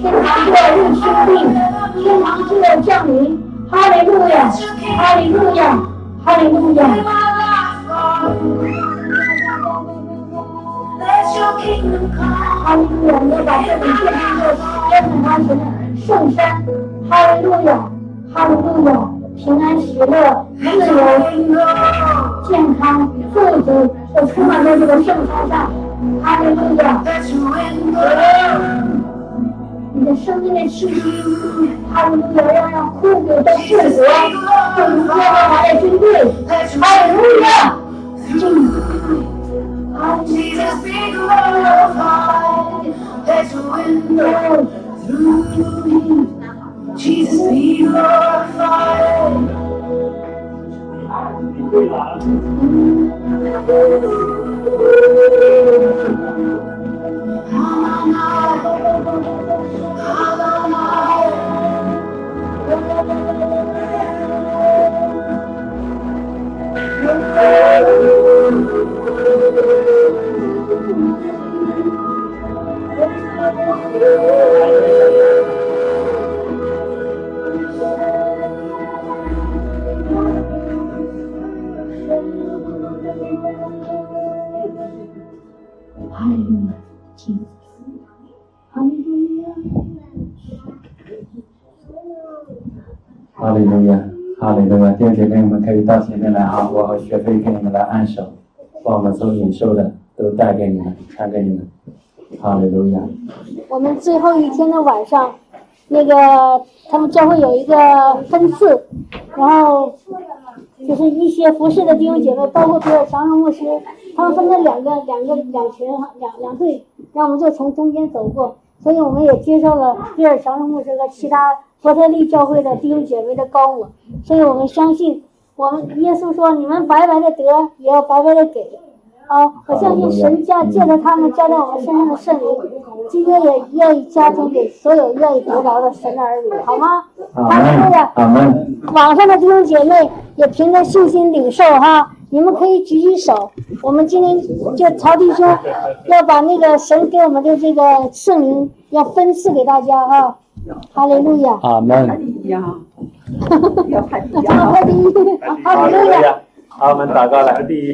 天堂就要入侵地，天堂就要降临。哈利路亚，哈利路亚，哈利路亚。哈利路亚，我们把这里变成一个天堂前的圣山。哈利路亚，哈利路亚，平安喜乐，自由，健康，富足，都充满在这个圣山上。哈利路亚。你的生命的气息，他们要让让枯骨都复活，就如耶和华的军队，哈利路亚！I need a big love light that's a window through me. Jesus be glorified. 最后一天的晚上，那个他们教会有一个分次，然后就是一些服侍的弟兄姐妹，包括比尔强荣牧师，他们分成两个两个两群两两队，然后我们就从中间走过，所以我们也接受了比尔强荣牧师和其他。伯特利教会的弟兄姐妹的高我，所以我们相信，我们耶稣说：“你们白白的得，也要白白的给。”啊，我相信神加借着他们加在我们身上的圣灵，今天也愿意加添给所有愿意得着的神的儿女，好吗？阿哈利路门亚！阿门。网上的弟兄姐妹也凭着信心领受哈，你们可以举举手。我们今天就曹弟兄要把那个神给我们的这个圣灵要分赐给大家哈，哈利路亚！阿门。哈利路亚！哈利路亚！好，我们祷告来。第一。